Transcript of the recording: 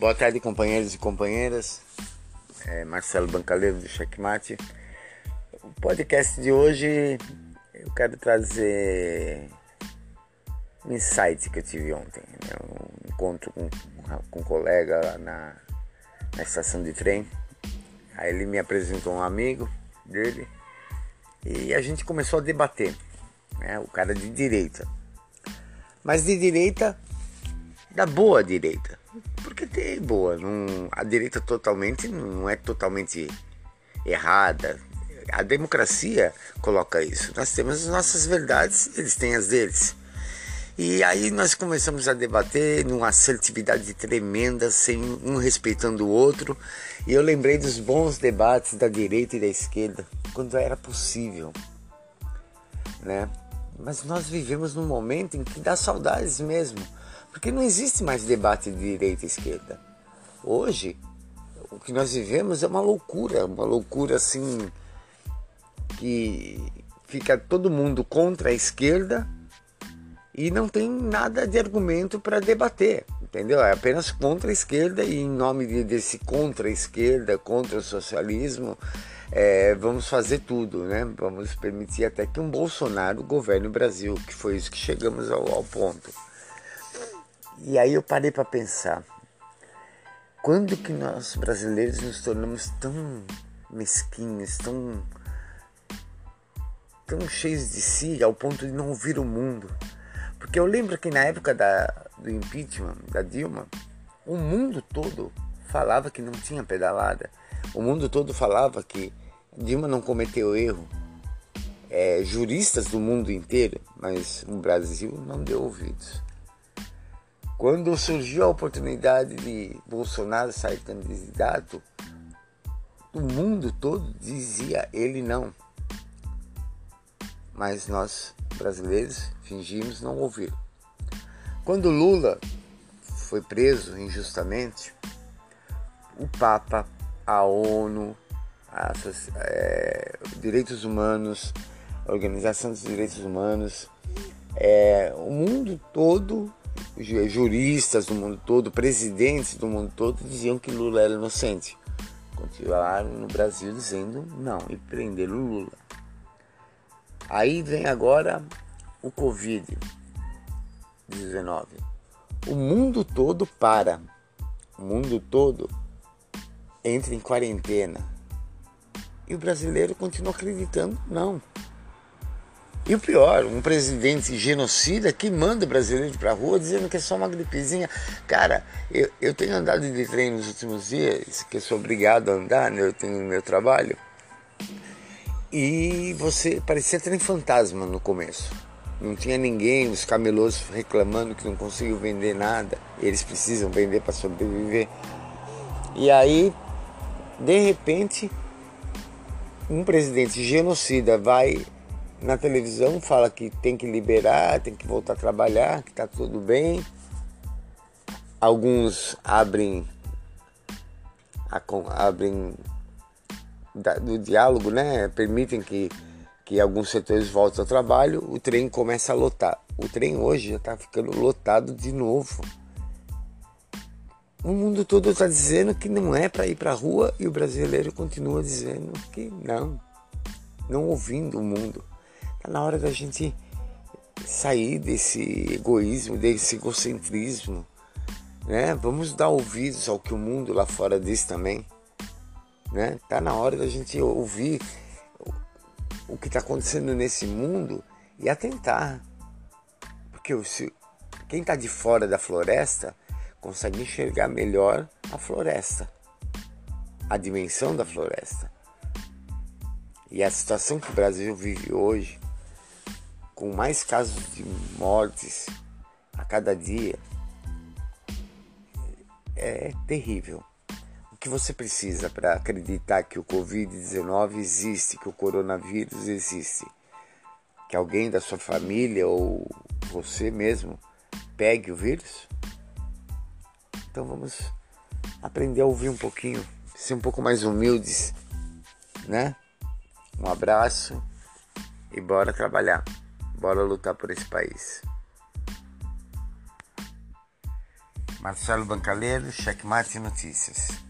Boa tarde, companheiros e companheiras. É Marcelo Bancaleiro do Checkmate. O podcast de hoje eu quero trazer um insight que eu tive ontem. Né? Um encontro com, com um colega lá na, na estação de trem. Aí ele me apresentou um amigo dele e a gente começou a debater. Né? O cara de direita. Mas de direita, da boa direita porque tem boa. Não, a direita totalmente não é totalmente errada. A democracia coloca isso. Nós temos as nossas verdades, eles têm as deles. E aí nós começamos a debater numa assertividade tremenda, sem um respeitando o outro. E eu lembrei dos bons debates da direita e da esquerda, quando era possível. Né? Mas nós vivemos num momento em que dá saudades mesmo porque não existe mais debate de direita e esquerda. Hoje, o que nós vivemos é uma loucura, uma loucura assim que fica todo mundo contra a esquerda e não tem nada de argumento para debater, entendeu? É apenas contra a esquerda e em nome desse contra a esquerda, contra o socialismo, é, vamos fazer tudo, né? Vamos permitir até que um Bolsonaro governe o Brasil, que foi isso que chegamos ao, ao ponto. E aí eu parei para pensar, quando que nós brasileiros nos tornamos tão mesquinhos, tão tão cheios de si ao ponto de não ouvir o mundo? Porque eu lembro que na época da, do impeachment da Dilma, o mundo todo falava que não tinha pedalada. O mundo todo falava que Dilma não cometeu erro. É, juristas do mundo inteiro, mas o Brasil não deu ouvidos. Quando surgiu a oportunidade de Bolsonaro sair candidato, o mundo todo dizia ele não. Mas nós, brasileiros, fingimos não ouvir. Quando Lula foi preso injustamente, o Papa, a ONU, a, é, Direitos Humanos, Organização dos Direitos Humanos, é, o mundo todo juristas do mundo todo, presidentes do mundo todo diziam que Lula era inocente. Continuaram no Brasil dizendo não e prenderam Lula. Aí vem agora o Covid-19. O mundo todo para. O mundo todo entra em quarentena. E o brasileiro continua acreditando, não. E o pior, um presidente genocida que manda brasileiros para rua dizendo que é só uma gripezinha. Cara, eu, eu tenho andado de trem nos últimos dias, que eu sou obrigado a andar, né? eu tenho meu trabalho. E você parecia trem fantasma no começo. Não tinha ninguém, os camelôs reclamando que não conseguiu vender nada. Eles precisam vender para sobreviver. E aí, de repente, um presidente genocida vai na televisão fala que tem que liberar, tem que voltar a trabalhar, que está tudo bem. Alguns abrem abrem do diálogo, né? Permitem que, que alguns setores voltem ao trabalho, o trem começa a lotar. O trem hoje já está ficando lotado de novo. O mundo todo está dizendo que não é para ir para a rua e o brasileiro continua dizendo que não, não ouvindo o mundo. Está na hora da gente sair desse egoísmo, desse egocentrismo. Né? Vamos dar ouvidos ao que o mundo lá fora diz também. Né? Tá na hora da gente ouvir o que está acontecendo nesse mundo e atentar. Porque se, quem está de fora da floresta consegue enxergar melhor a floresta, a dimensão da floresta. E a situação que o Brasil vive hoje com mais casos de mortes a cada dia, é terrível. O que você precisa para acreditar que o Covid-19 existe, que o coronavírus existe? Que alguém da sua família ou você mesmo pegue o vírus? Então vamos aprender a ouvir um pouquinho, ser um pouco mais humildes, né? Um abraço e bora trabalhar. Bora lutar por esse país. Marcelo Bancaleiro, Checkmate Notícias.